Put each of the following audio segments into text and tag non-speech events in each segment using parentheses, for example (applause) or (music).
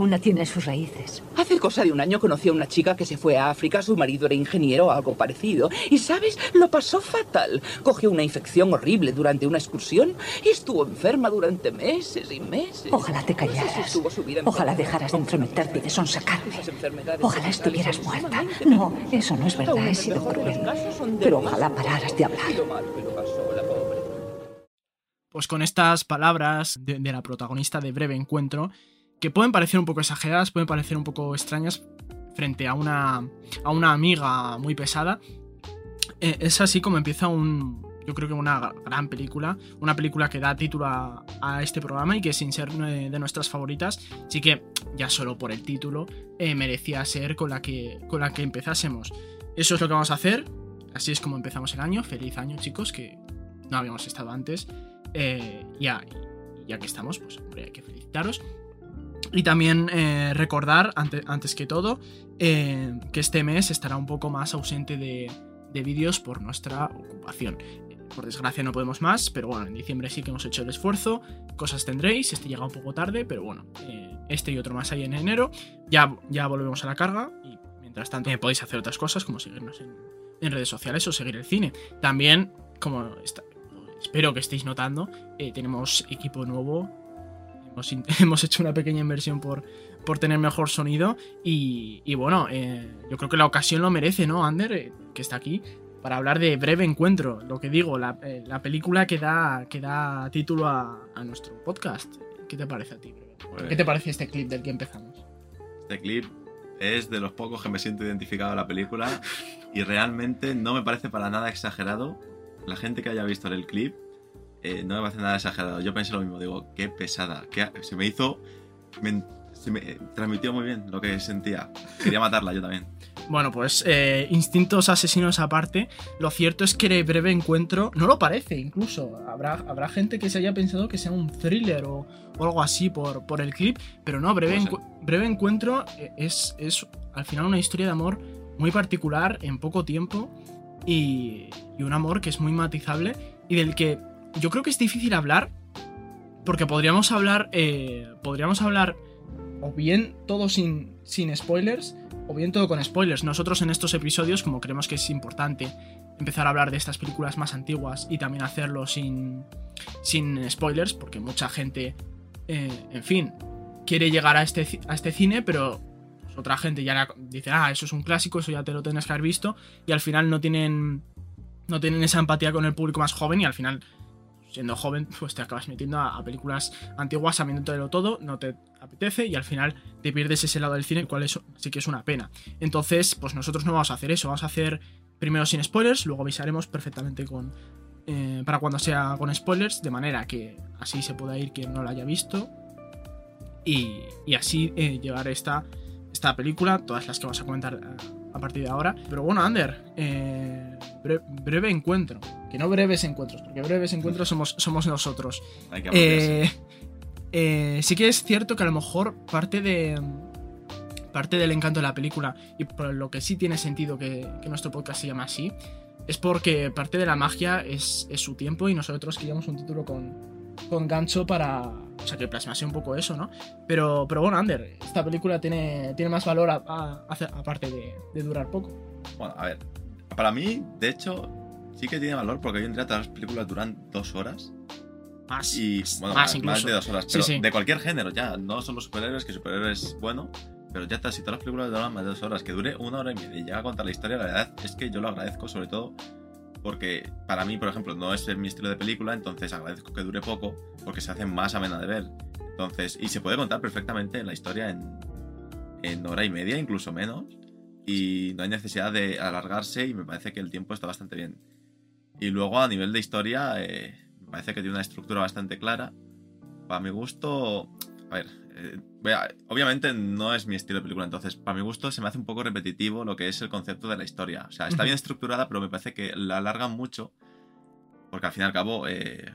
luna tiene sus raíces. Hace cosa de un año conocí a una chica que se fue a África, su marido era ingeniero o algo parecido. Y sabes, lo pasó fatal. Cogió una infección horrible durante una excursión y estuvo enferma durante meses y meses. Ojalá te callaras. Estuvo su vida Ojalá dejaras de entrometerte y de sonsacarme. Ojalá estuvieras muerta. No, eso no es verdad, he sido cruel. Pero ojalá pararas de hablar. Pues con estas palabras de, de la protagonista de Breve Encuentro, que pueden parecer un poco exageradas, pueden parecer un poco extrañas frente a una, a una amiga muy pesada, eh, es así como empieza un, yo creo que una gran película, una película que da título a, este programa y que sin ser eh, de nuestras favoritas, sí que ya solo por el título eh, merecía ser con la, que, con la que empezásemos. Eso es lo que vamos a hacer, así es como empezamos el año, feliz año chicos, que no habíamos estado antes, ya, ya que estamos, pues hombre, que felicitaros. Y también eh, recordar, ante- antes que todo, eh, que este mes estará un poco más ausente de, de vídeos por nuestra ocupación. Por desgracia no podemos más, pero bueno, en diciembre sí que hemos hecho el esfuerzo. Cosas tendréis, este llega un poco tarde, pero bueno, eh, este y otro más ahí en enero. Ya, ya volvemos a la carga y mientras tanto podéis hacer otras cosas como seguirnos en, en redes sociales o seguir el cine. También, como está- espero que estéis notando, eh, tenemos equipo nuevo. (laughs) Hemos, hecho una pequeña inversión por, por tener mejor sonido. Y, y bueno, eh, yo creo que la ocasión lo merece, ¿no, Ander? Eh, que está aquí. Para hablar de Breve Encuentro. Lo que digo, la, eh, la película que da, que da título a, a nuestro podcast. ¿Qué te parece a ti, Breve? Pues- ¿Qué te parece este clip del que empezamos? Este clip es de los pocos que me siento identificado a la película (laughs) y realmente no me parece para nada exagerado. La gente que haya visto el clip eh, no me parece nada exagerado. Yo pensé lo mismo, digo, qué pesada. qué- se me hizo... me- se me eh, transmitió muy bien lo que sentía. Quería matarla yo también. Bueno, pues eh, instintos asesinos aparte, lo cierto es que el breve encuentro no lo parece, incluso. Habrá, habrá gente que se haya pensado que sea un thriller o, o algo así por, por el clip, pero no, breve, encu- breve encuentro es, es al final una historia de amor muy particular en poco tiempo y, y un amor que es muy matizable y del que yo creo que es difícil hablar porque podríamos hablar, eh, podríamos hablar o bien todo sin, sin spoilers o bien todo con spoilers. Nosotros en estos episodios, como creemos que es importante empezar a hablar de estas películas más antiguas y también hacerlo sin, sin spoilers, porque mucha gente, eh, en fin, quiere llegar a este, a este cine, pero otra gente ya dice, ah, eso es un clásico, eso ya te lo tienes que haber visto, y al final no tienen, no tienen esa empatía con el público más joven y al final siendo joven, (laughs) pues te acabas metiendo a, películas antiguas sabiéndotelo todo, no te apetece y al final te pierdes ese lado del cine, el cual eso sí que es una pena. Entonces, pues nosotros no vamos a hacer eso, vamos a hacer primero sin spoilers, luego avisaremos perfectamente con eh, para cuando sea con spoilers, de manera que así se pueda ir quien no la haya visto y, y así eh, llevar esta, esta película, todas las que vamos a comentar eh, a partir de ahora. Pero bueno, Ander, eh, bre- breve encuentro. Que no breves encuentros, porque breves encuentros somos, somos nosotros. Hay que. Eh, eh, sí que es cierto que a lo mejor parte de. Parte del encanto de la película, y por lo que sí tiene sentido que, que nuestro podcast se llama así, es porque parte de la magia es, es su tiempo y nosotros queríamos un título con, con gancho para. O sea, que plasmase un poco eso, ¿no? Pero, pero bueno, Ander, esta película tiene, tiene más valor a- a- a- aparte de, de durar poco. Bueno, a ver. Para mí, de hecho, sí que tiene valor porque hoy en día todas las películas duran dos horas. Más, Y, más, bueno, más más, incluso. de dos horas. Sí, Pero sí. de cualquier género, ya. No son los superhéroes, que superhéroes es bueno. Pero ya está, si todas las películas duran más de dos horas, que dure una hora y media y llega a contar la historia, la verdad es que yo lo agradezco sobre todo porque para mí, por ejemplo, no es mi estilo de película, entonces agradezco que dure poco porque se hace más amena de ver. Entonces, y se puede contar perfectamente la historia en, en hora y media, incluso menos. Y no hay necesidad de alargarse y me parece que el tiempo está bastante bien. Y luego a nivel de historia, eh, me parece que tiene una estructura bastante clara. Para mi gusto, a ver, eh, obviamente no es mi estilo de película, entonces para mi gusto se me hace un poco repetitivo lo que es el concepto de la historia. O sea, está bien estructurada, pero me parece que la alargan mucho, porque al fin y al cabo eh,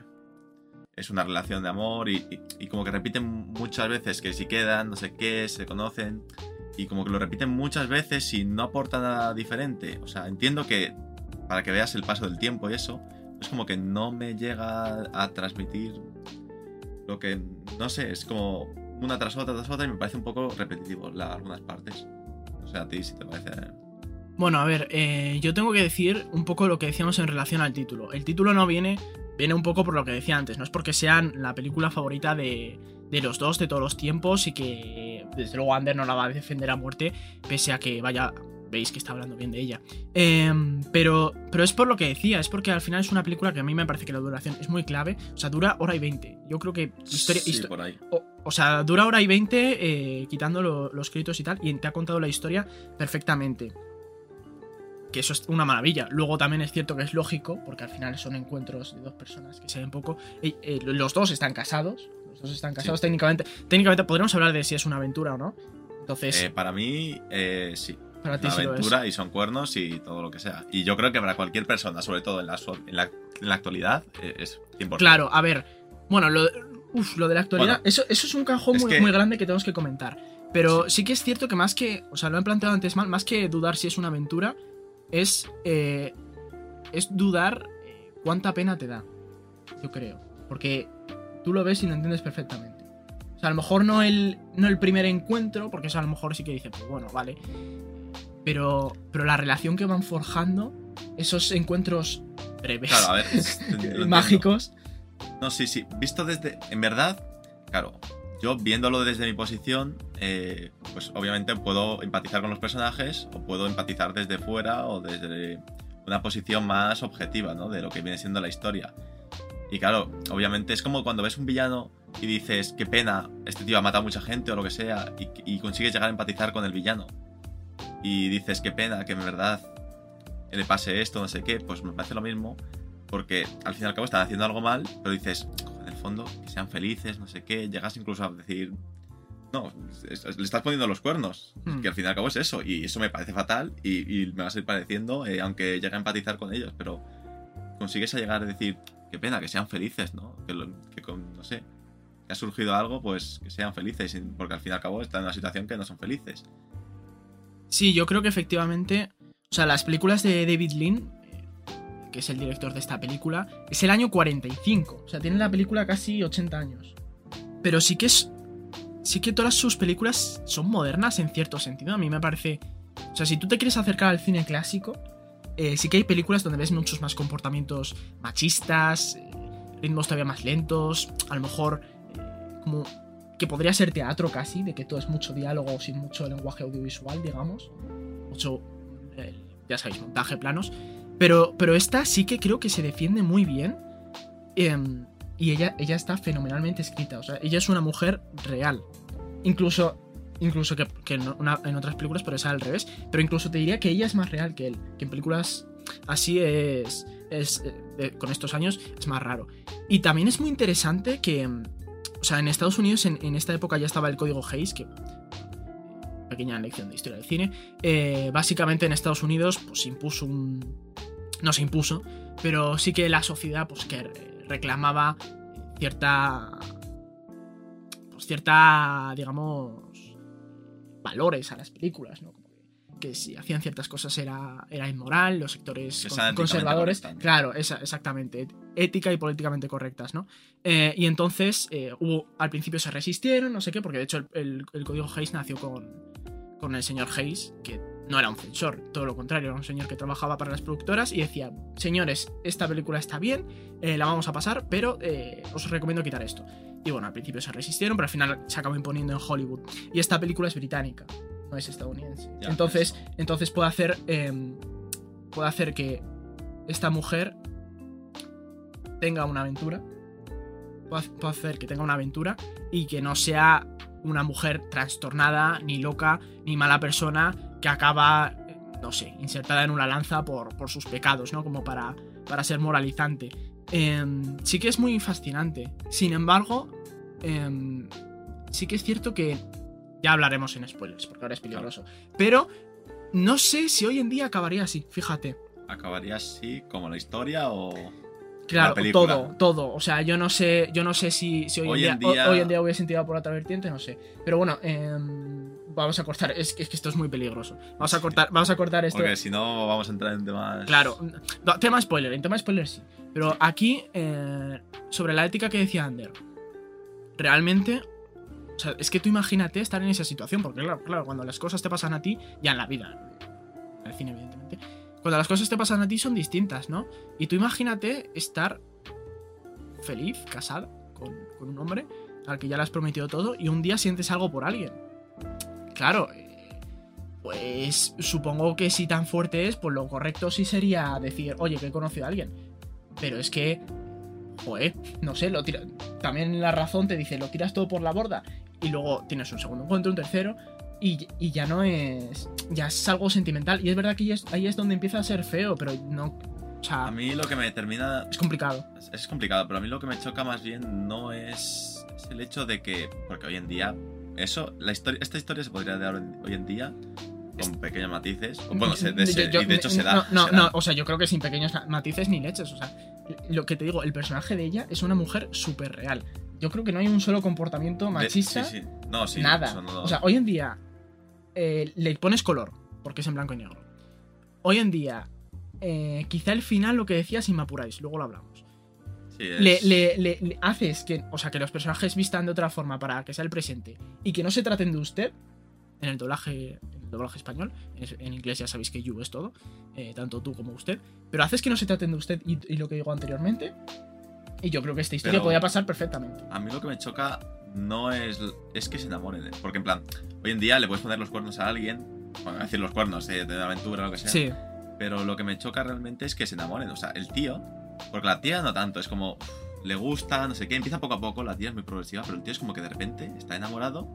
es una relación de amor y, y- y como que repiten muchas veces que si quedan, no sé qué, se conocen, y como que lo repiten muchas veces y no aporta nada diferente. O sea, entiendo que para que veas el paso del tiempo y eso, es como que no me llega a transmitir lo que, no sé, es como una tras otra, tras otra, y me parece un poco repetitivo la, algunas partes. O sea, a ti si te parece. Bueno, a ver, eh, yo tengo que decir un poco lo que decíamos en relación al título. El título no viene, viene un poco por lo que decía antes, no es porque sean la película favorita de, de los dos de todos los tiempos y que desde luego Ander no la va a defender a muerte, pese a que vaya, veis que está hablando bien de ella. Em, pero, pero es por lo que decía, es porque al final es una película que a mí me parece que la duración es muy clave, o sea, dura hora y veinte. Yo creo que historia... Sí, histo- por ahí. o, o sea, dura hora y veinte eh, quitando lo- los créditos y tal, y te ha contado la historia perfectamente. Que eso es una maravilla. Luego también es cierto que es lógico, porque al final son encuentros de dos personas que se ven poco. Eh, eh, los dos están casados. Los dos están casados técnicamente. Técnicamente podríamos hablar de si es una aventura o no. Entonces, Eh, para mí, eh, sí. Para ti Una sí lo es. aventura y son cuernos y todo lo que sea. Y yo creo que para cualquier persona, sobre todo en la, en la, en la actualidad, eh, es 100%. Claro, a ver. Bueno, lo, uf, lo de la actualidad, Bueno, eso, eso es un cajón es muy, que- muy grande que tenemos que comentar. Pero sí. que es cierto que más que. O sea, lo he planteado antes mal, más que dudar si es una aventura, es. eh, es dudar eh, cuánta pena te da. Yo creo. Porque tú lo ves y lo entiendes perfectamente. O sea, a lo mejor no el, no el primer encuentro, porque eso a lo mejor sí que dice, pues bueno, vale. Pero, pero la relación que van forjando, esos encuentros breves, Claro, a ver. (laughs) mágicos. No, sí, sí. Visto desde. En verdad, claro, yo viéndolo desde mi posición, eh, pues obviamente puedo empatizar con los personajes o puedo empatizar desde fuera o desde una posición más objetiva, ¿no? De lo que viene siendo la historia. Y claro, obviamente es como cuando ves un villano y dices, qué pena, este tío ha matado a mucha gente o lo que sea, y, y consigues llegar a empatizar con el villano. Y dices, qué pena, que en verdad le pase esto, no sé qué, pues me parece lo mismo porque al fin y al cabo están haciendo algo mal, pero dices, "Joder, en el fondo, que sean felices, no sé qué, llegas incluso a decir, no, es- es- le estás poniendo los cuernos, Hmm. que al fin y al cabo es eso, y eso me parece fatal y, y me va a seguir pareciendo, eh, aunque llegue a empatizar con ellos, pero consigues a llegar a decir, qué pena, que sean felices, ¿no? Que, lo- que con, no sé, que ha surgido algo, pues que sean felices, porque al fin y al cabo están en una situación que no son felices. Sí, yo creo que efectivamente. O sea, las películas de David Lean, eh, que es el director de esta película, es el año 45. O sea, tiene la película casi 80 años. Pero sí que es. Sí que todas sus películas son modernas en cierto sentido. A mí me parece. O sea, si tú te quieres acercar al cine clásico, eh, sí que hay películas donde ves muchos más comportamientos machistas, eh, ritmos todavía más lentos, a lo mejor como que podría ser teatro casi, de que todo es mucho diálogo sin mucho lenguaje audiovisual, digamos. Mucho, eh, ya sabéis, montaje, planos. Pero, pero esta sí que creo que se defiende muy bien. em, y ella, ella está fenomenalmente escrita. O sea, ella es una mujer real. Incluso, incluso que, en, otras películas, pero es al revés. Pero incluso te diría que ella es más real que él. Que en películas así es. es eh, con estos años es más raro. Y también es muy interesante que. O sea, en Estados Unidos en, en esta época ya estaba el código Hayes, que. Pequeña lección de historia del cine. eh, básicamente en Estados Unidos, pues se impuso un. No se impuso, pero sí que la sociedad, pues que re- reclamaba cierta. Pues cierta, digamos. valores a las películas, ¿no? Que, si hacían ciertas cosas era, era inmoral, los sectores con- conservadores. Claro, esa- exactamente. Ética y políticamente correctas, ¿no? Eh, y entonces eh, hubo, al principio se resistieron, no sé qué, porque de hecho el, el- el código Hayes nació con, con el señor Hayes, que no era un censor, todo lo contrario, era un señor que trabajaba para las productoras y decía, señores, esta película está bien, eh, la vamos a pasar, pero eh, os recomiendo quitar esto. Y bueno, al principio se resistieron, pero al final se acabó imponiendo en Hollywood. Y esta película es británica, no es estadounidense. Ya, entonces, eso. entonces puede hacer, em, puede hacer que esta mujer tenga una aventura. Puede hacer que tenga una aventura y que no sea una mujer trastornada, ni loca, ni mala persona que acaba, no sé, insertada en una lanza por, por sus pecados, ¿no? Como para, para ser moralizante. Em, sí que es muy fascinante. Sin embargo, em, sí que es cierto que ya hablaremos en spoilers, porque ahora es peligroso. Pero no sé si hoy en día acabaría así, fíjate. ¿Acabaría así como la historia o...? Claro, todo, todo. O sea, yo no sé, yo no sé si, si hoy, Hoy en día, día- ho- hoy en día hubiese tirado por otra vertiente, no sé. Pero bueno, em, vamos a cortar. Es que, es que esto es muy peligroso. Vamos a Sí. cortar, vamos a cortar esto. Porque si no vamos a entrar en temas... Claro, no, tema spoiler, en tema spoiler sí. Pero aquí, eh, sobre la ética que decía Ander, realmente O sea, es que tú imagínate estar en esa situación, porque claro, claro, cuando las cosas te pasan a ti, ya en la vida, en el cine, evidentemente, cuando las cosas te pasan a ti son distintas, ¿no? Y tú imagínate estar feliz, casada, con, un hombre al que ya le has prometido todo, y un día sientes algo por alguien. Claro, eh, pues supongo que si tan fuerte es, pues lo correcto sí sería decir, oye, que he conocido a alguien. Pero es que, no sé, lo tira... también la razón te dice, lo tiras todo por la borda y luego tienes un segundo encuentro, un tercero, y, y ya no es. Ya es algo sentimental. Y es verdad que ahí es, donde empieza a ser feo, pero no. O sea, A mí lo que me termina. es complicado. Es, es complicado, pero a mí lo que me choca más bien no es, es el hecho de que. Porque hoy en día. Eso, la historia, esta historia se podría dar hoy- en día con pequeños matices. Bueno, se- de, se- Yo- y de hecho se da. No, no, se da. no, o sea, yo creo que sin pequeños matices ni leches. O sea, lo que te digo, el personaje de ella es una mujer súper real. Yo creo que no hay un solo comportamiento De- machista. sí, sí. No, sí, nada. no- O sea, hoy en día eh, le pones color, porque es en blanco y negro. Hoy en día, eh, quizá el final, lo que decía, si me apuráis, luego lo hablamos. sí, es- Le, le- le- le haces que, o sea, que los personajes vistan de otra forma para que sea el presente y que no se traten de usted en el doblaje, en el doblaje español. En, en inglés ya sabéis que you es todo, eh, tanto tú como usted. Pero haces que no se traten de usted y, y lo que digo anteriormente. Y yo creo que esta historia podía pasar perfectamente. A mí lo que me choca no es, es que se enamoren. de- Porque en plan, hoy en día le puedes poner los cuernos a alguien. Bueno, decir los cuernos, eh, de aventura o lo que sea. Sí, Pero lo que me choca realmente es que se enamoren. O sea, el tío. Porque la tía no tanto, es como. le gusta, no sé qué. Empieza poco a poco, la tía es muy progresiva, pero el tío es como que de repente está enamorado.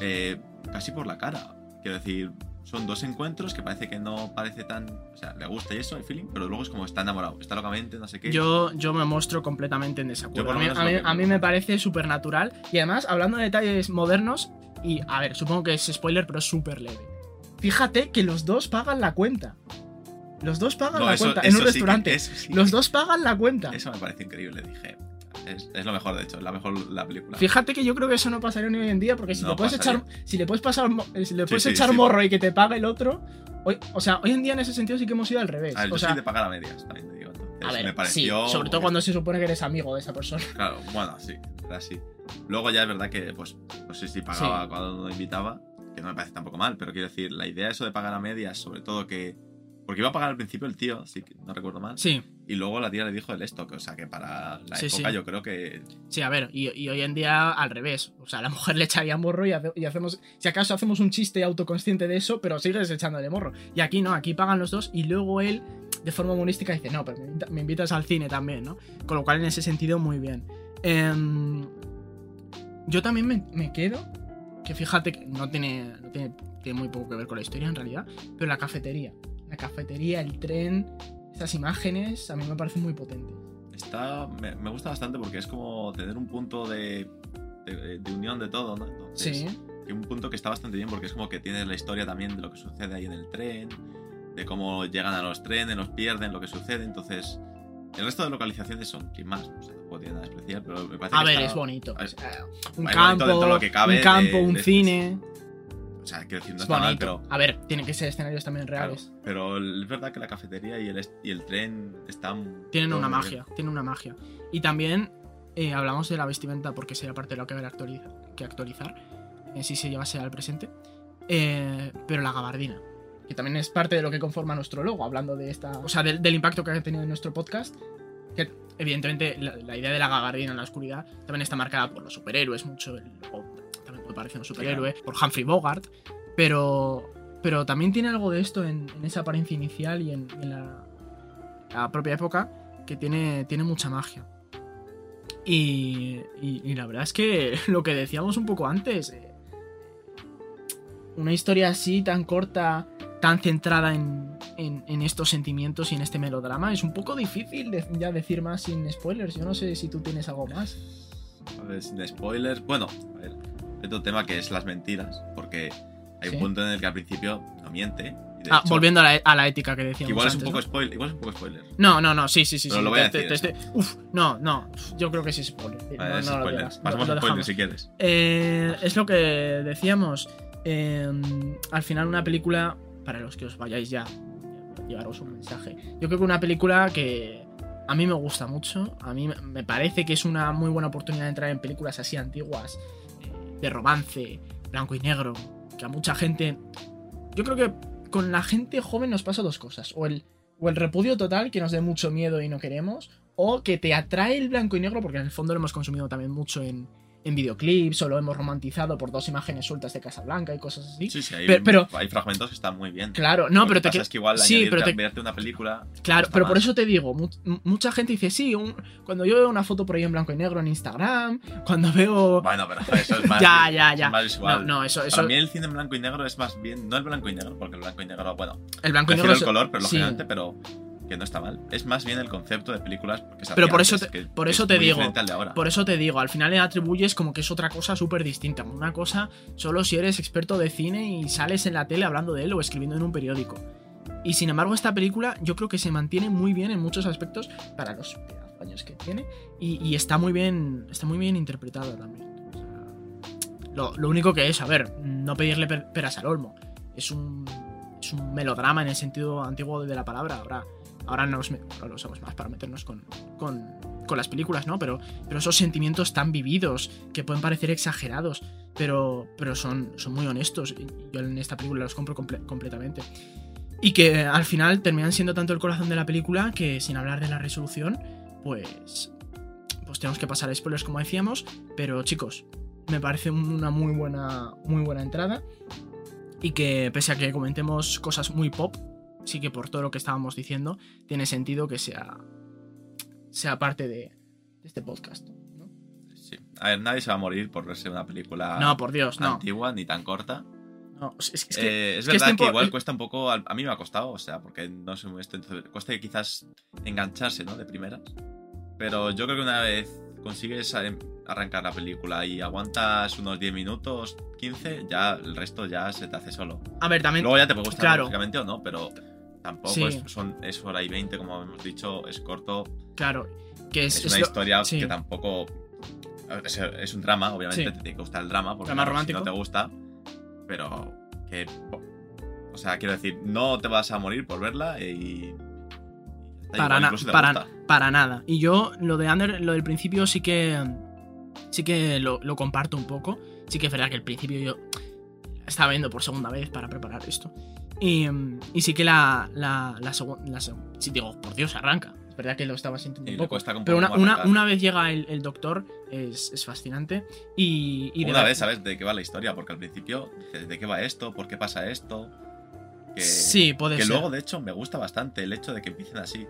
eh, casi por la cara. Quiero decir, son dos encuentros que parece que no parece tan. O sea, le gusta y eso, el feeling, pero luego es como está enamorado, está locamente, no sé qué. yo, yo me muestro completamente en desacuerdo. A mí, menos a lo mí- que- a mí me parece súper natural. Y además, hablando de detalles modernos, y a ver, supongo que es spoiler, pero es súper leve. Fíjate que los dos pagan la cuenta. Los dos pagan No, la eso- cuenta en un sí restaurante. sí Los que- dos pagan la cuenta. Eso me parece increíble, dije. Es, es lo mejor, de hecho, es la mejor la película. Fíjate que yo creo que eso no pasaría ni hoy en día, porque si No le puedes pasaría. echar. Si le puedes pasar. eh, Si le puedes sí, echar sí. morro y que te pague el otro. hoy- o sea, hoy en día en ese sentido sí que hemos ido al revés. A ver, o yo sea, de pagar a medias, también te digo. Entonces, a ver, me pareció. sí, sobre todo cuando se supone que eres amigo de esa persona. (laughs) Claro, bueno, sí, era así. Luego ya es verdad que, pues, no sé si pagaba Sí. cuando uno invitaba, que no me parece tampoco mal, pero quiero decir, la idea eso de pagar a medias, sobre todo que. Porque iba a pagar al principio el tío, sí, que no recuerdo mal. Sí, Y luego la tía le dijo el esto, que, o sea, que para la Sí, época sí. yo creo que. sí, a ver, y, y hoy en día al revés. O sea, a la mujer (laughs) le echaría morro y, hace- y hacemos. Si acaso hacemos un chiste autoconsciente de eso, pero sigues echándole morro. Y aquí no, aquí pagan los dos y luego él, de forma humorística, dice: No, pero me, invita- me invitas al cine también, ¿no? Con lo cual, en ese sentido, muy bien. Em, yo también me, me quedo. Que fíjate que no tiene, no tiene, tiene muy poco que ver con la historia en realidad. Pero la cafetería. La cafetería, el tren, esas imágenes, a mí me parecen muy potentes. Está. Me, me gusta bastante porque es como tener un punto de. de, de unión de todo, ¿no? Entonces, Sí. Y un punto que está bastante bien porque es como que tienes la historia también de lo que sucede ahí en el tren, de cómo llegan a los trenes, los pierden, lo que sucede. Entonces, el resto de localizaciones son sin más. O sea, tampoco tiene nada especial, pero me parece A que ver, está- es bonito. es- sea, un bonito campo, dentro de lo que cabe un campo, de- un de- cine. O sea, quiero decir, no Es está mal, pero. A ver, tienen que ser escenarios también claro, reales. pero es verdad que la cafetería y el, y el tren están. Tienen una magia, tienen una magia. Y también eh, hablamos de la vestimenta porque sería parte de lo que habrá actualiza- que actualizar. eh, si se llevase al presente. Eh, pero la gabardina. Que también es parte de lo que conforma nuestro logo, hablando de esta. O sea, del, del impacto que ha tenido en nuestro podcast. Que evidentemente la, la idea de la gabardina en la oscuridad también está marcada por los superhéroes, mucho. El logo parecer un superhéroe, por Humphrey Bogart. Pero. Pero también tiene algo de esto en, en esa apariencia inicial y en, en la, la propia época que tiene, tiene mucha magia. Y, y- y la verdad es que (laughs) lo que decíamos un poco antes, eh, una historia así tan corta, tan centrada en, en- en estos sentimientos y en este melodrama, es un poco difícil de- ya decir más sin spoilers. Yo no sé si tú tienes algo más. A ver, sin spoilers. Bueno, a ver, otro tema que es las mentiras, porque hay Sí. un punto en el que al principio no miente. Ah, hecho, volviendo a la, a la ética que decíamos. Igual es un antes, poco ¿no? spoiler. Igual es un poco spoiler. No, no, no, sí, sí, sí. Pero sí, lo voy a te- te- decir te estoy- Uf, no, no, yo creo que sí es spoiler. Vale, no, es no lo spoiler. digas, lo- Pasamos a spoiler si quieres. Eh, es lo que decíamos. eh, al final, una película, para los que os vayáis ya, llevaros un mensaje. Yo creo que una película que a mí me gusta mucho. A mí me parece que es una muy buena oportunidad de entrar en películas así antiguas. De romance, blanco y negro, que a mucha gente... Yo creo que con la gente joven nos pasa dos cosas. O el, o el repudio total, que nos dé mucho miedo y no queremos, o que te atrae el blanco y negro, porque en el fondo lo hemos consumido también mucho en, en videoclips, o lo hemos romantizado por dos imágenes sueltas de Casablanca y cosas así. Sí, sí, hay, Pero- pero- hay fragmentos que están muy bien. Claro, no, Lo pero que te pasa que- es que igual sí, pero te- verte una película. Claro, pero por eso te digo, mu- mucha gente dice, sí, un- cuando yo veo una foto por ahí en blanco y negro en Instagram, cuando veo... (laughs) Bueno, pero eso es más. Ya, ya, es ya. más No, visual. no, eso, eso Para mí el cine en blanco y negro es más bien. No el blanco y negro, porque el blanco y negro, bueno, el blanco y negro el es- color, pero sí. lógicamente, pero que no está mal. Es más bien el concepto de películas. Porque Pero por eso te- que- por que eso es te digo. Por eso te digo, al final le atribuyes como que es otra cosa súper distinta. Una cosa solo si eres experto de cine y sales en la tele hablando de él o escribiendo en un periódico. Y sin embargo, esta película yo creo que se mantiene muy bien en muchos aspectos para los años que tiene. Y, y está muy bien. Está muy bien interpretada también. O sea, lo, lo único que es, a ver, no pedirle per- peras al olmo. Es un. Es un melodrama en el sentido antiguo de la palabra. Ahora, ahora, me- ahora lo usamos más para meternos con, con, con las películas, ¿no? Pero, pero esos sentimientos tan vividos que pueden parecer exagerados, pero, pero son, son muy honestos. Yo en esta película los compro comple- completamente. Y que al final terminan siendo tanto el corazón de la película que sin hablar de la resolución, pues. Pues tenemos que pasar a spoilers como decíamos. Pero chicos, me parece una muy buena. Muy buena entrada. Y que pese a que comentemos cosas muy pop, sí que por todo lo que estábamos diciendo, tiene sentido que sea. sea parte de, de este podcast. ¿no? Sí. A ver, nadie se va a morir por verse una película No, por Dios, no. antigua ni tan corta. No, es, es que, Eh, es que verdad que, tiempo- igual cuesta un poco. A mí me ha costado, o sea, porque no soy muy esto, entonces cuesta quizás engancharse, ¿no? De primeras. Pero yo creo que una vez consigues a- arrancar la película y aguantas unos 10 minutos, 15, ya el resto ya se te hace solo. a ver, también. Luego ya te puede gustar, claro. o no, pero tampoco Sí. es, son, es hora y 20, como hemos dicho, es corto. Claro, que es, Es, es una lo- historia sí. que tampoco. Es, es un drama, obviamente, Sí. te tiene que gustar el drama, porque Drama romántico. si no te gusta. Pero que. O sea, quiero decir, no te vas a morir por verla y. para, na- para, para nada. Y yo lo de Under, lo del principio sí que. Sí que lo, lo comparto un poco. Sí que es verdad que el principio yo estaba viendo por segunda vez para preparar esto. Y, y sí que la, la, la segunda. sí, digo, por Dios, arranca. Es verdad que lo estaba sintiendo un poco. Pero una, una, una vez llega el, el doctor, es, es fascinante. Y, y de Una vez sabes de qué va la historia, porque al principio dices, ¿de qué va esto? ¿Por qué pasa esto? Que, Sí, puede que ser. luego, de hecho, me gusta bastante el hecho de que empiecen así.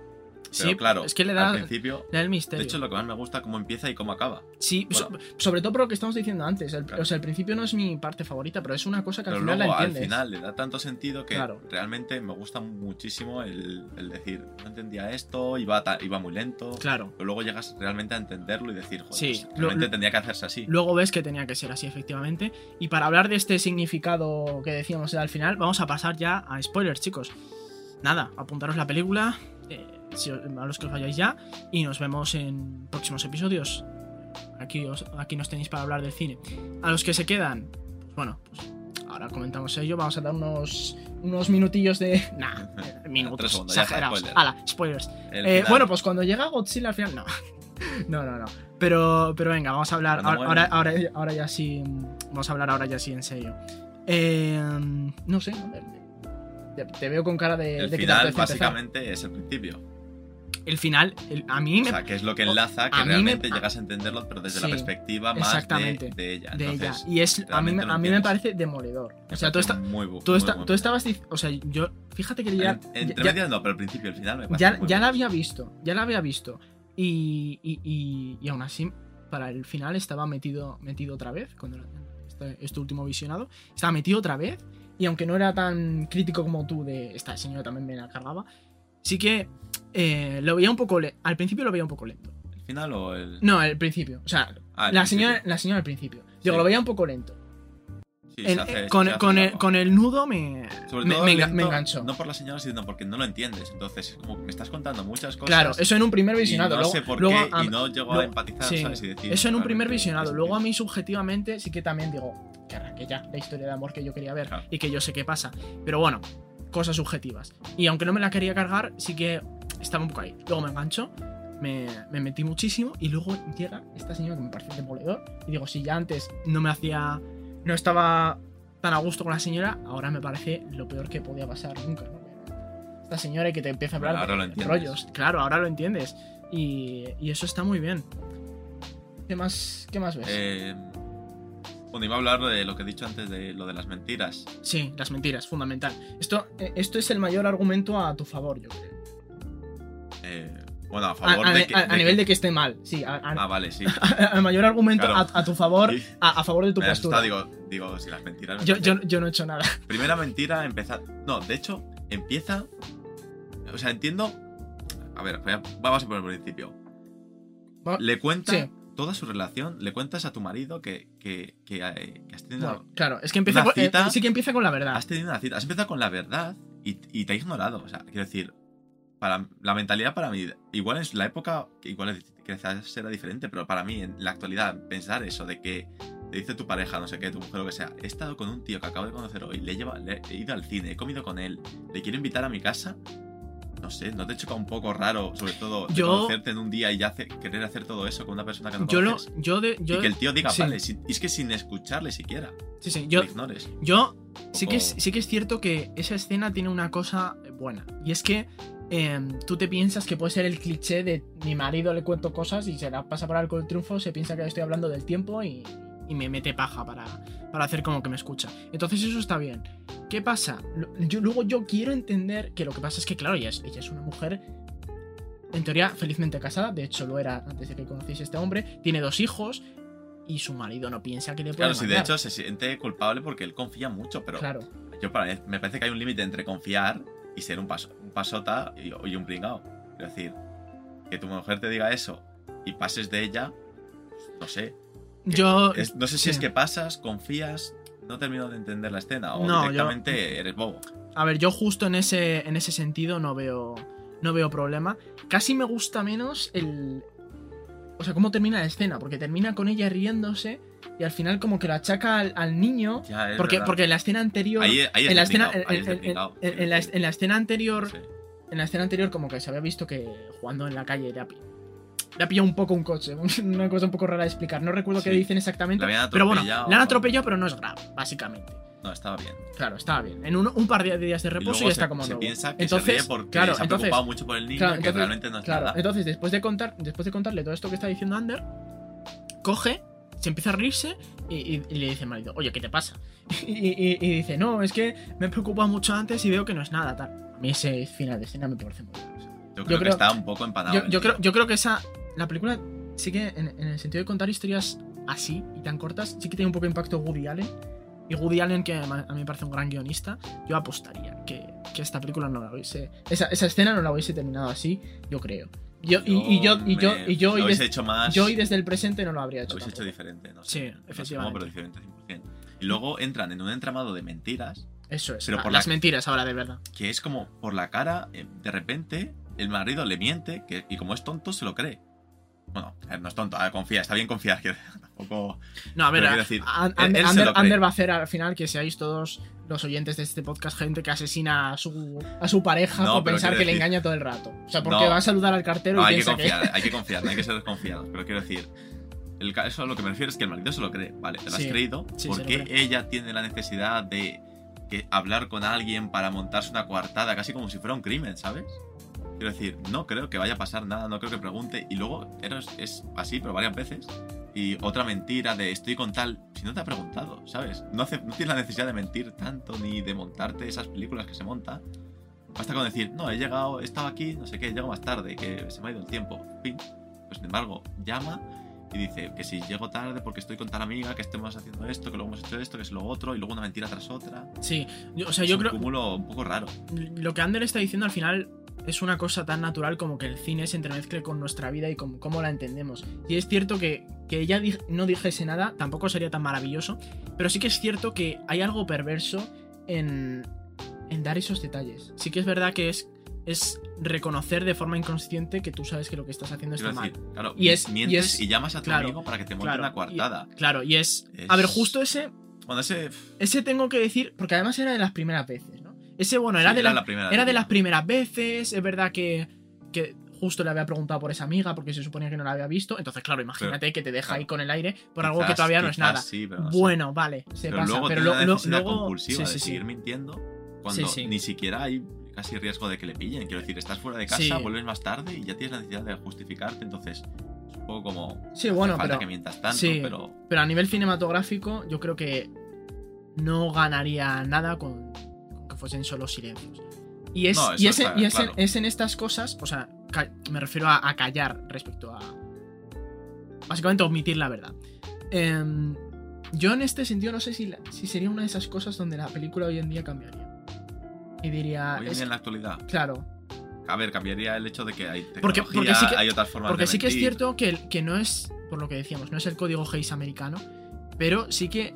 Pero Sí, claro, es que le da- al principio. Le da el De misterio. hecho, es lo que más me gusta cómo empieza y cómo acaba. Sí, Bueno. so- sobre todo por lo que estamos diciendo antes. el- Claro. O sea, el principio no es mi parte favorita, pero es una cosa que al final luego la al entiendes. final le da tanto sentido que Claro. realmente me gusta muchísimo el, el decir, no entendía esto, iba, ta- iba muy lento. Claro. Pero luego llegas realmente a entenderlo y decir, joder, Sí, pues realmente lo- tendría que hacerse así. Luego ves que tenía que ser así, efectivamente. Y para hablar de este significado que decíamos al final, vamos a pasar ya a spoilers, chicos. Nada, apuntaros la película, a los que os vayáis ya, y nos vemos en próximos episodios. Aquí, os- aquí nos tenéis para hablar del cine. A los que se quedan, pues bueno, pues ahora comentamos ello. Vamos a dar unos, unos minutillos de. (laughs) Nah, minutos. segundos, exagerados. spoiler. Spoilers. Eh, bueno, pues cuando llega Godzilla al final, no. (laughs) No, no, no. Pero, pero venga, vamos a hablar. Ahora, ahora, ahora ya sí. Vamos a hablar ahora ya sí en serio. Eh, no sé, a ver, te, te veo con cara de. el de final básicamente es el principio. El final, el- a mí O me. sea, que es lo que enlaza, que mí me- realmente llegas a entenderlo, pero desde Sí, la perspectiva más de, exactamente, de ella. de ella. Y es. A mí, realmente me- a mí me parece demoledor. O me sea, tú, esta- muy tú, muy buen tú estabas. O sea, yo. Fíjate que ya. En- Entre ya- medias no, pero el principio y el final me parece ya, muy ya la había visto, ya la había visto. Y, y, y, y aún así, para el final estaba metido, metido otra vez, cuando este, este último visionado, estaba metido otra vez. Y aunque no era tan crítico como tú de esta señora también me la cargaba, sí que eh, lo veía un poco, le- al principio lo veía un poco lento. ¿El final o el.? No, al principio, o sea, Ah, el la, principio. señora, la señora al principio. Digo, Sí. lo veía un poco lento. Sí, hace- eh, con, el, con el nudo me, Sobre me, todo me lento, me enganchó. No por la señora, sino porque no lo entiendes. Entonces, es como que me estás contando muchas cosas. Claro, eso en un primer y visionado. no luego, sé por luego qué a- y no llego a empatizar, sí, ¿sabes? Y decir, Eso en un primer visionado. ¿qué Luego a mí subjetivamente sí que también digo que arranque ya la historia de amor que yo quería ver Claro. y que yo sé qué pasa. Pero bueno, cosas subjetivas. Y aunque no me la quería cargar, sí que estaba un poco ahí. Luego me engancho, me, me metí muchísimo y luego llega esta señora que me parece demoledor y digo, si ya antes no me hacía, no estaba tan a gusto con la señora, ahora me parece lo peor que podía pasar nunca, ¿no? Esta señora y que te empieza a hablar Ahora de rollos, claro, ahora lo entiendes y, y eso está muy bien. ¿Qué más, qué más ves? Eh, bueno, iba a hablar de lo que he dicho antes de lo de las mentiras. Sí, las mentiras, fundamental. Esto, eh, esto es el mayor argumento a tu favor, yo creo. Eh, bueno, a favor a- de que. a- de nivel que- de que esté mal, sí. a- Ah, vale, sí. (laughs) el mayor argumento Claro. a, tu favor, Sí. a, favor de tu Me postura. digo, digo, si las mentiras. me Yo, yo, yo no he hecho nada. (laughs) Primera mentira, empezar. No, de hecho, empieza. O sea, entiendo. A ver, vamos a poner por el principio. Va- Le cuenta Sí. toda su relación, le cuentas a tu marido que, que, que, eh, que has tenido. Bueno, claro, es que empieza Una con, eh, cita- sí que empieza con la verdad. Has tenido una cita, has empezado con la verdad y, y te ha ignorado. O sea, quiero decir, para la mentalidad para mí, igual en la época, igual quizás era diferente, pero para mí en la actualidad, pensar eso de que te dice tu pareja, no sé qué, tu mujer, lo que sea, he estado con un tío que acabo de conocer hoy, le, he lleva- le he ido al cine, he comido con él, le quiero invitar a mi casa. No sé, ¿no te choca un poco raro, sobre todo, Yo- conocerte en un día y ya querer hacer todo eso con una persona que no Yo lo, conoces? yo de, yo, y que el tío diga, sí. vale, si- es que sin escucharle siquiera, sí, sí, yo, ignores. yo sí que, es, sí que es cierto que esa escena tiene una cosa buena. Y es que em, tú te piensas que puede ser el cliché de mi marido le cuento cosas y se la pasa por algo el triunfo, se piensa que estoy hablando del tiempo y, y me mete paja para, para hacer como que me escucha. Entonces eso está bien. ¿Qué pasa? Yo, luego yo quiero entender que lo que pasa es que, claro, ella es, ella es una mujer, en teoría, felizmente casada, de hecho lo era antes de que conociese a este hombre, tiene dos hijos y su marido no piensa que le puede Claro, si de hecho se siente culpable porque él confía mucho, pero Claro. yo para, me parece que hay un límite entre confiar y ser un, paso, pasota y, y un pringao. Es decir, que tu mujer te diga eso y pases de ella, pues, no sé. Yo. es- no sé si sí. es que pasas, confías, no termino de entender la escena o No, yo- directamente eres bobo. A ver, yo justo en ese, en ese sentido no veo, no veo problema. Casi me gusta menos el... O sea, cómo termina la escena, porque termina con ella riéndose y al final como que lo achaca al, al niño. Ya, Porque, verdad. porque en la escena anterior... ahí, ahí es en la escena, en, la, en la escena anterior, Sí. en la escena anterior como que se había visto que jugando en la calle le ha, pi- le ha pillado un poco un coche, (laughs) una cosa un poco rara de explicar. No recuerdo qué Sí. dicen exactamente, pero bueno, le han atropellado, pero no es grave, básicamente. No, estaba bien. Claro, estaba bien. En un, un par de días de Y reposo luego y está se, como se nuevo. piensa que entonces, se ríe porque claro, se ha entonces, preocupado mucho por el niño claro, que entonces- realmente no es claro, nada. entonces después de contar, después de contarle todo esto que está diciendo Ander, coge, se empieza a reírse y, y- y le dice al marido, oye, ¿qué te pasa? (laughs) Y, y- dice, no, es que me he preocupado mucho antes y veo que no es nada, tal. A mí ese final de escena me parece muy bueno. o sea, Yo creo, creo- que está un poco empanado. yo, el yo creo, yo creo que esa. La película sí que, en, en el sentido de contar historias así y tan cortas, sí que tiene un poco de impacto Woody Allen. Y Woody Allen, que a mí me parece un gran guionista, yo apostaría que, que esta película no la hubiese. Esa, esa escena no la hubiese terminado así, yo creo. Yo, y, y yo, y yo, y yo, lo y habéis des- hecho más. yo desde el presente no lo habría Lo hecho. habéis hecho diferente, no sé. Sí, no sé cómo, efectivamente. pero diferente 100%. Y luego entran en un entramado de mentiras Eso es. Pero por las la- mentiras ahora, de verdad. que es como por la cara, eh, de repente, el marido le miente que, y como es tonto, se lo cree. Bueno, ver, no es tonto, ver, confía, está bien confiar, que (laughs) tampoco. No, a ver, a- decir, a- él- Ander, él va a hacer al final que seáis todos los oyentes de este podcast gente que asesina a su, a su pareja No, por pensar que le engaña todo el rato. O sea, porque No. va a saludar al cartero No, y hay que piensa que. confiar, (laughs) hay que confiar, no hay que ser desconfiados. Pero quiero decir, el caso a lo que me refiero es que el marido se lo cree, ¿vale? Te lo Sí, has creído. sí, ¿Por se lo qué cree. ella tiene la necesidad de que hablar con alguien para montarse una coartada, casi como si fuera un crimen, ¿sabes? Quiero decir, no creo que vaya a pasar nada, no creo que pregunte. Y luego eres- es así, pero varias veces. Y otra mentira de estoy con tal, si no te ha preguntado, ¿sabes? No, hace, no tienes la necesidad de mentir tanto ni de montarte esas películas que se monta. Basta con decir, no, he llegado, he estado aquí, no sé qué, llego más tarde, que se me ha ido el tiempo. Fin. Pues sin embargo, llama y dice que si llego tarde porque estoy con tal amiga, que estemos haciendo esto, que luego hemos hecho esto, que es lo otro, y luego una mentira tras otra. Sí, o sea, es yo un creo. cúmulo un poco raro. Lo que Ander está diciendo al final es una cosa tan natural como que el cine se entremezcle con nuestra vida y con cómo la entendemos. Y es cierto que, que ella di- no dijese nada tampoco sería tan maravilloso, pero sí que es cierto que hay algo perverso en, en dar esos detalles. Sí que es verdad que es, es reconocer de forma inconsciente que tú sabes que lo que estás haciendo está mal. claro, Y es- y mientes es- y, llamas a tu claro, amigo para que te monte Claro, una coartada. y- claro, y es... Es- A ver, justo ese, Bueno, ese ese tengo que decir, porque además era de las primeras veces. Ese, bueno, era sí, de era las la primera. Era de las primeras veces, es verdad que, que justo le había preguntado por esa amiga porque se suponía que no la había visto. Entonces, claro, imagínate que te deja claro. ahí con el aire por algo que Quizás- todavía no es quizás nada. sí, pero no sé. bueno, vale, se pero pasa. luego pero tiene lo- una luego. compulsiva sí, de sí, sí. seguir mintiendo cuando ni siquiera hay casi riesgo de que le pillen. Quiero decir, estás fuera de casa, vuelves más tarde y ya tienes la necesidad de justificarte. Entonces, es un poco como. Sí, bueno, falta pero. que mientas tanto, pero. Pero a nivel cinematográfico, yo creo que no ganaría nada con, fuesen solo silencios. Y es, No, eso y es, está y es en- claro. es en estas cosas, o sea, me refiero a, a callar respecto a. Básicamente omitir la verdad. Em, yo en este sentido no sé si, la- si sería una de esas cosas donde la película hoy en día cambiaría. Y diría. Hoy en día en la actualidad. Claro, A ver, cambiaría el hecho de que hay Porque- tecnología, porque sí que- hay otras formas Porque de sí que es cierto que, que no es, por lo que decíamos, no es el código Hayes americano, pero sí que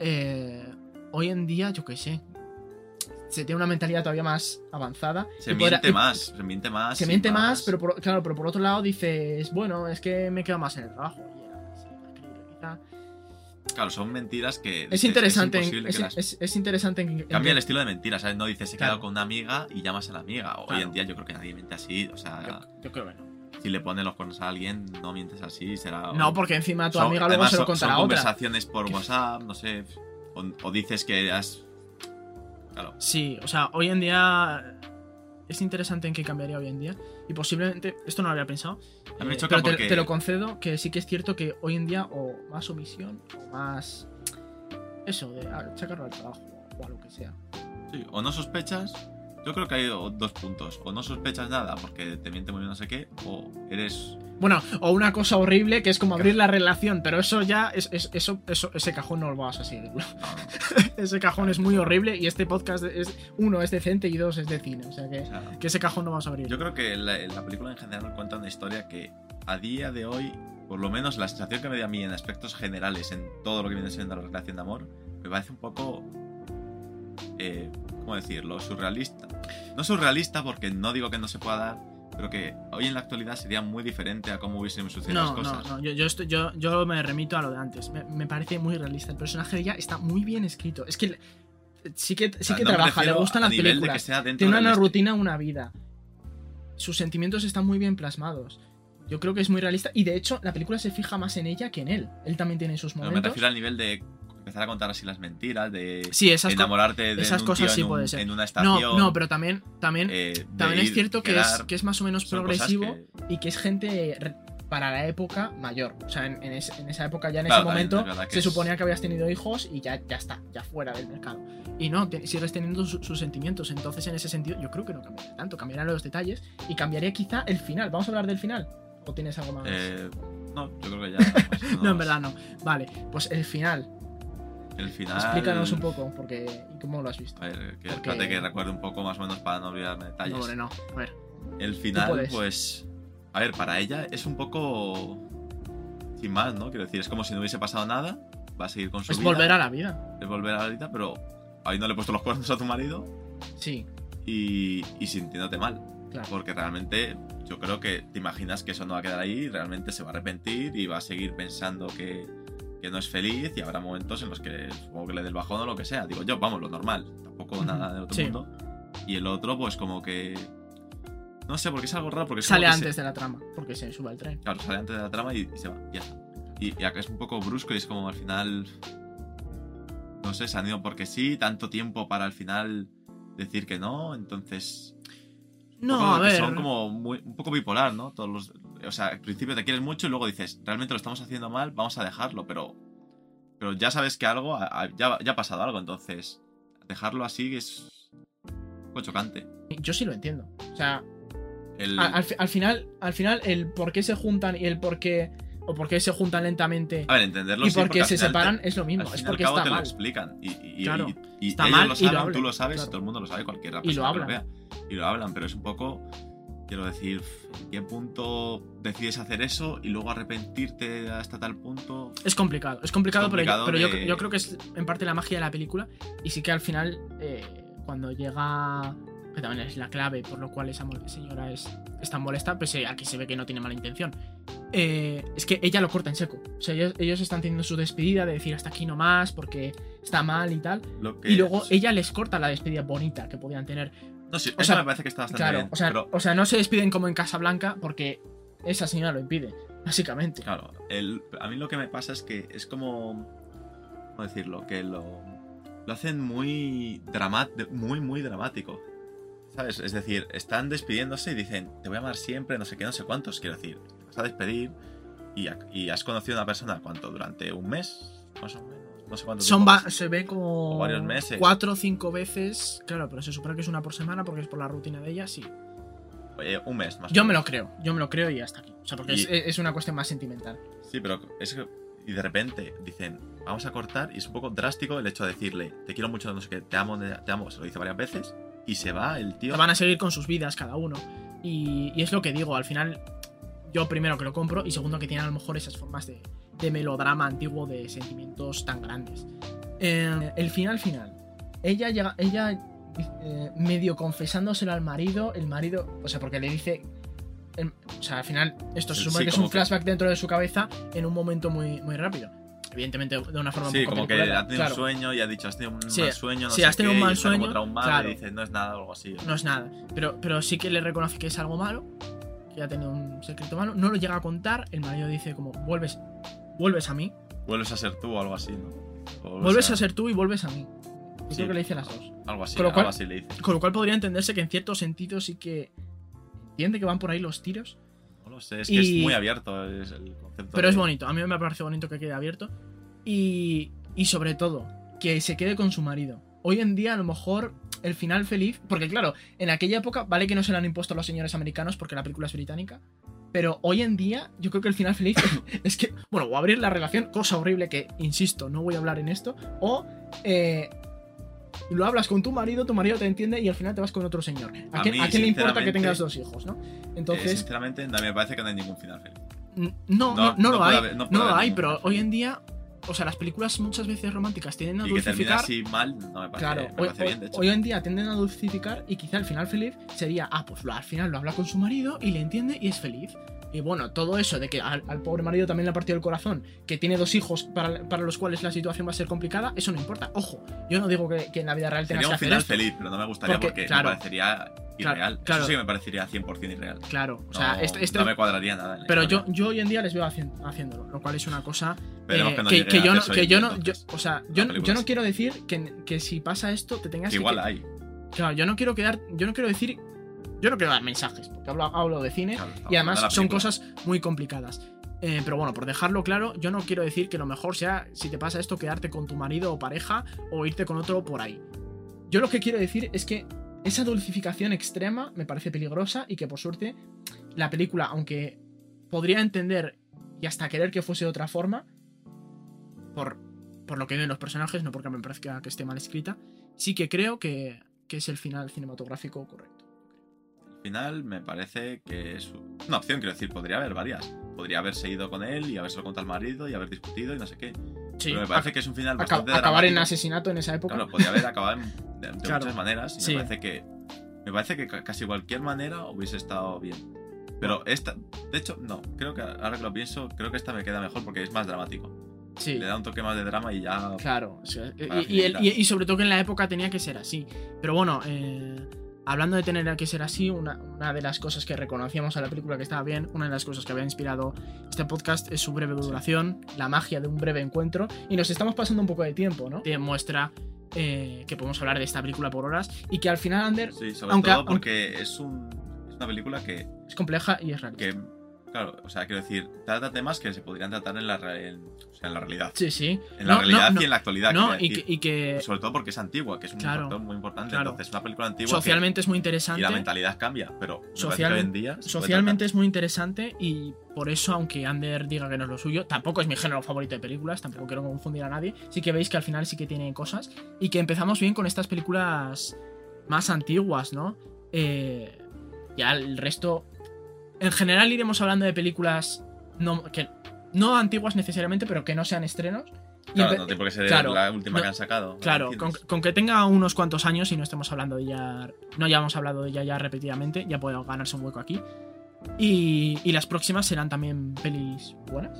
eh, hoy en día, yo qué sé, se tiene una mentalidad todavía más avanzada. Se y podrá- miente y- más, se miente más. Se miente más, pero por, claro, pero por otro lado dices, bueno, es que me quedo más en el trabajo. Y era, sí, quizá. Claro, son mentiras que. Es interesante, en- imposible es, que las- es- es interesante en- en Cambia que- el estilo de mentiras, ¿sabes? No dices, he Claro. quedado con una amiga y llamas a la amiga. Hoy Claro. en día yo creo que nadie miente así. O sea, yo, yo creo que no. si le pones los cuernos a alguien, no mientes así. Será. No, porque encima tu son- amiga luego además se lo son- contará a son otra. conversaciones por Que- WhatsApp, no sé. O, o dices que has. Claro. Sí, o sea, hoy en día es interesante en qué cambiaría hoy en día. Y posiblemente, esto no lo había pensado. A mí me eh, pero te, porque- te lo concedo que sí que es cierto que hoy en día o más omisión o más... Eso, de sacarlo al trabajo o a lo que sea. Sí, o no sospechas. Yo creo que hay dos puntos. O no sospechas nada porque te miente muy bien no sé qué. O eres. Bueno, o una cosa horrible que es como abrir la relación, pero eso ya, es, es- eso, eso, ese cajón no lo vas a seguirlo. No, no. (laughs) ese cajón es muy horrible y este podcast es, uno es decente y dos es de cine. O sea que, ese cajón no vas a abrir. Yo creo que la, la película en general cuenta una historia que a día de hoy, por lo menos la sensación que me da a mí en aspectos generales, en todo lo que viene siendo la relación de amor, me parece un poco. Eh, ¿Cómo decirlo? Surrealista. No surrealista porque no digo que no se pueda dar, pero que hoy en la actualidad sería muy diferente a cómo hubiesen sucedido No, las no, cosas. no, yo, yo, estoy- yo, yo me remito a lo de antes. Me, me parece muy realista. El personaje de ella está muy bien escrito. Es que sí que, sí que no trabaja, le gustan las nivel de que películas. sea Tiene una, rutina, una vida. Sus sentimientos están muy bien plasmados. Yo creo que es muy realista. Y de hecho, la película se fija más en ella que en él. Él también tiene sus No, me momentos. refiero al nivel de empezar a contar así las mentiras, de Sí, esas, enamorarte de esas un cosas tío sí en, un- puede ser. en una estación. No, no, pero también, también, eh, también es cierto que es, que es más o menos progresivo que- y que es gente para la época mayor. O sea, en, en es- en esa época, ya en Claro, ese momento, se es- suponía que habías tenido hijos y ya, ya está, ya fuera del mercado. Y no, te- sigues teniendo su- sus sentimientos. Entonces, en ese sentido, yo creo que no cambiaría tanto. Cambiarían los detalles y cambiaría quizá el final. ¿Vamos a hablar del final? ¿O tienes algo más? Eh, no, yo creo que ya. (laughs) más o no, en verdad no. Vale, pues el final. El final. Explícanos un poco, porque ¿y cómo lo has visto? A ver, que, Porque- espérate que recuerde un poco más o menos para no olvidarme detalles. No, hombre, no. A ver. El final, pues. A ver, para ella es un poco. Sin más, ¿no? Quiero decir, es como si no hubiese pasado nada. Va a seguir con su Es vida. volver a la vida. Es volver a la vida, pero. Ahí no le he puesto los cuernos a tu marido. Sí, Y, y sintiéndote mal. claro. Porque realmente yo creo que te imaginas que eso no va a quedar ahí, realmente se va a arrepentir y va a seguir pensando que, que no es feliz y habrá momentos en los que supongo que le dé el bajón o lo que sea. Digo yo, vamos, lo normal, tampoco nada de otro sí. mundo. Y el otro, pues como que... No sé, porque es algo raro, porque Sale antes se- de la trama, porque se sube al tren. Claro, sale antes de la trama y, y se va, ya está. Y, y acá es un poco brusco y es como al final... No sé, se han ido porque sí, tanto tiempo para al final decir que no, entonces No, poco a ver. Son como muy- un poco bipolar, ¿no? Todos los, o sea, al principio te quieres mucho y luego dices, realmente lo estamos haciendo mal, vamos a dejarlo, pero, pero ya sabes que algo, ya, ya ha pasado algo, entonces dejarlo así es un poco chocante. Yo sí lo entiendo. O sea, El, al, al final, al final, el por qué se juntan y el por qué. O por qué se juntan lentamente a ver, entenderlo y sí, por porque qué al se te- separan es lo mismo. al Es y al porque cabo está te lo mal. explican y, y- y- Claro. y- y Está ellos mal lo y lo saben, tú hablan, lo sabes claro. y todo el mundo lo sabe, cualquier Y lo persona que lo hablan. vea. Y lo hablan, pero es un poco, quiero decir, ¿en qué punto decides hacer eso y luego arrepentirte hasta tal punto? Es complicado, es complicado, Es pero, yo- complicado pero yo, de- yo creo que es en parte la magia de la película. Y sí que al final, eh, cuando llega. Que también es la clave por lo cual esa señora es, es tan molesta, pese a que se ve que no tiene mala intención. eh, es que ella lo corta en seco. O sea, ellos, ellos están teniendo su despedida de decir hasta aquí no más porque está mal y tal. Lo que- Y luego ella les corta la despedida bonita que podían tener. No, sí, O sea, me parece que está bastante Claro, bien. o sea, pero, o sea, no se despiden como en Casablanca porque esa señora lo impide, básicamente. claro, el- a mí lo que me pasa es que es como. ¿Cómo decirlo? Que lo. Lo hacen muy. dramat- muy, muy dramático. ¿Sabes? Es decir, están despidiéndose y dicen, te voy a amar siempre, no sé qué, no sé cuántos. Quiero decir, te vas a despedir y, ha- y has conocido a una persona, ¿cuánto? ¿Durante un mes? Más o menos. No sé cuánto Son tiempo se ve como O varios meses. cuatro o cinco veces. Claro, pero se supone que es una por semana porque es por la rutina de ella, sí. Oye, un mes más. o Yo me menos. lo creo, yo me lo creo y hasta aquí. O sea, porque Y- es, es una cuestión más sentimental. Sí, pero es que. Y de repente dicen, vamos a cortar, y es un poco drástico el hecho de decirle, te quiero mucho, no sé qué, te amo, te amo, se lo dice varias veces, y se va el tío. Van a seguir con sus vidas cada uno. Y, y es lo que digo, al final, yo primero que lo compro y segundo que tiene a lo mejor esas formas de, de melodrama antiguo de sentimientos tan grandes. Eh, el final final. Ella llega, ella eh, medio confesándoselo al marido, el marido, o sea, porque le dice... el- o sea, al final, esto se supone sí, que es un que- flashback dentro de su cabeza en un momento muy, muy rápido. Evidentemente, de una forma Sí, como que ha tenido claro. un sueño y ha dicho, has tenido un Sí, mal sueño, no sí, sé has tenido qué, un mal y está como sueño, claro. y dice, no es nada o algo así. no es nada. Pero, pero sí que le reconoce que es algo malo, que ha tenido un secreto malo. No lo llega a contar. El marido dice como, vuelves, vuelves a mí. Vuelves a ser tú o algo así, ¿no? Vuelves a ser tú y vuelves a mí. Yo Sí. creo que le dice las dos. Algo así, con lo algo cual- así le dice. Con lo cual podría entenderse que en cierto sentido sí que entiende que van por ahí los tiros. No lo sé, es que Y- es muy abierto es el concepto. Pero de- es bonito. A mí me parece bonito que quede abierto. Y, y sobre todo, que se quede con su marido. Hoy en día, a lo mejor, el final feliz. Porque, claro, en aquella época, vale que no se lo han impuesto los señores americanos porque la película es británica. Pero hoy en día, yo creo que el final feliz es (laughs) que, bueno, o abrir la relación, cosa horrible que, insisto, no voy a hablar en esto. O eh, lo hablas con tu marido, tu marido te entiende y al final te vas con otro señor. ¿A, A quién, mí, a quién le importa que tengas dos hijos, no? Eh, Entonces, sinceramente, no, me parece que no hay ningún final feliz. No, no, No, no, lo hay. haber- no lo hay, pero final hoy en día, o sea, las películas muchas veces románticas tienden a Y que dulcificar. así mal, no me parece, Claro, me hoy, parece hoy- bien, de hecho. hoy en día tienden a dulcificar y quizá el final feliz sería, ah, pues al final lo habla con su marido y le entiende y es feliz. Y bueno, todo eso de que al, al pobre marido también le ha partido el corazón, que tiene dos hijos para, para los cuales la situación va a ser complicada, eso no importa. Ojo, yo no digo que, que en la vida real tengas Sería que un hacer final esto. feliz, pero no me gustaría Porque, porque, claro, me parecería irreal. claro. Eso sí que me parecería 100% irreal. Claro, o No, sea, este, este- no me cuadraría nada. en la pero yo, yo hoy en día les veo hacien- haciéndolo, lo cual es una cosa eh, que no que, que yo no, hacer que yo no, yo- o sea, yo, yo no quiero decir que, que si pasa esto te tengas Que que igual la hay. Claro, yo no quiero quedar. Yo no quiero decir. Yo no quiero dar mensajes, porque hablo, hablo de cine Claro, y además son cosas muy complicadas. Eh, pero bueno, por dejarlo claro, yo no quiero decir que lo mejor sea, si te pasa esto, quedarte con tu marido o pareja o irte con otro por ahí. Yo lo que quiero decir es que esa dulcificación extrema me parece peligrosa y que por suerte la película, aunque podría entender y hasta querer que fuese de otra forma, por, por lo que ven los personajes, no porque me parezca que esté mal escrita, sí que creo que, que es el final cinematográfico correcto. Al final me parece que es una opción, quiero decir, podría haber varias. Podría haberse ido con él y haberse contado al marido y haber discutido y no sé qué. Sí, Pero me parece que es un final bastante acabar en dramático. asesinato en esa época. Claro, podría haber acabado en- de, de Claro. muchas maneras y Sí. me parece que me parece que ca- casi cualquier manera hubiese estado bien. Pero esta, de hecho, no, creo que ahora que lo pienso, creo que esta me queda mejor porque es más dramático. sí. Le da un toque más de drama y ya Claro, o sea, y, y el- y sobre todo que en la época tenía que ser así. Pero bueno, eh, hablando de tener que ser así, una, una de las cosas que reconocíamos a la película que estaba bien, una de las cosas que había inspirado este podcast es su breve duración, la magia de un breve encuentro, y nos estamos pasando un poco de tiempo, ¿no? Demuestra eh, que podemos hablar de esta película por horas y que al final, Ander, Sí, sobre Aunque- todo porque es, un, es una película que, es compleja y es realista. que, claro, o sea, quiero decir, trata temas que se podrían tratar en la, en, o sea, en la realidad. Sí, sí. En la No, realidad no, y en la actualidad. no, y que, y que Sobre todo porque es antigua, que es un Claro, factor muy importante. claro. Entonces, una película antigua que- socialmente es muy y interesante. la mentalidad cambia, pero Socialmente- hoy en día Socialmente es muy interesante y por eso, aunque Ander diga que no es lo suyo, tampoco es mi género favorito de películas, tampoco quiero confundir a nadie. Sí que veis que al final sí que tiene cosas y que empezamos bien con estas películas más antiguas, ¿no? Eh, ya el resto. En general iremos hablando de películas no, que, no antiguas necesariamente, pero que no sean estrenos. Claro, no tiene por qué ser claro, la última no- que han sacado. Claro, con, que tenga unos cuantos años y no estemos hablando de ella. No hayamos hablado de ella ya repetidamente, ya puede ganarse un hueco aquí. Y, y las próximas serán también pelis buenas.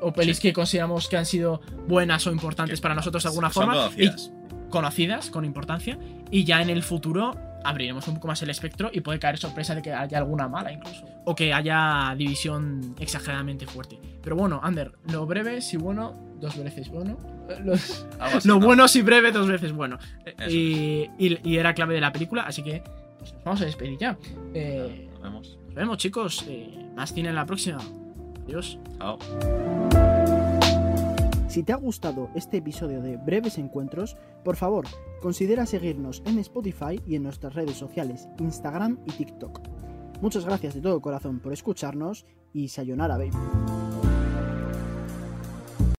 O pelis Sí. que consideramos que han sido buenas o importantes Que para nosotros de alguna son forma. conocidas. Y conocidas, con importancia. Y ya en el futuro abriremos un poco más el espectro y puede caer sorpresa de que haya alguna mala incluso. O que haya división exageradamente fuerte. Pero bueno, Ander, lo breve, si bueno, dos veces bueno. (laughs) Los- Algo así, lo ¿no? bueno si breve, dos veces bueno. Y, y- y era clave de la película, así que pues, nos vamos a despedir ya. Eh, Nos vemos. nos vemos chicos, eh, más cine en la próxima. Adiós. Chao. Si te ha gustado este episodio de Breves Encuentros, por favor, considera seguirnos en Spotify y en nuestras redes sociales, Instagram y TikTok. Muchas gracias de todo corazón por escucharnos y sayonara baby.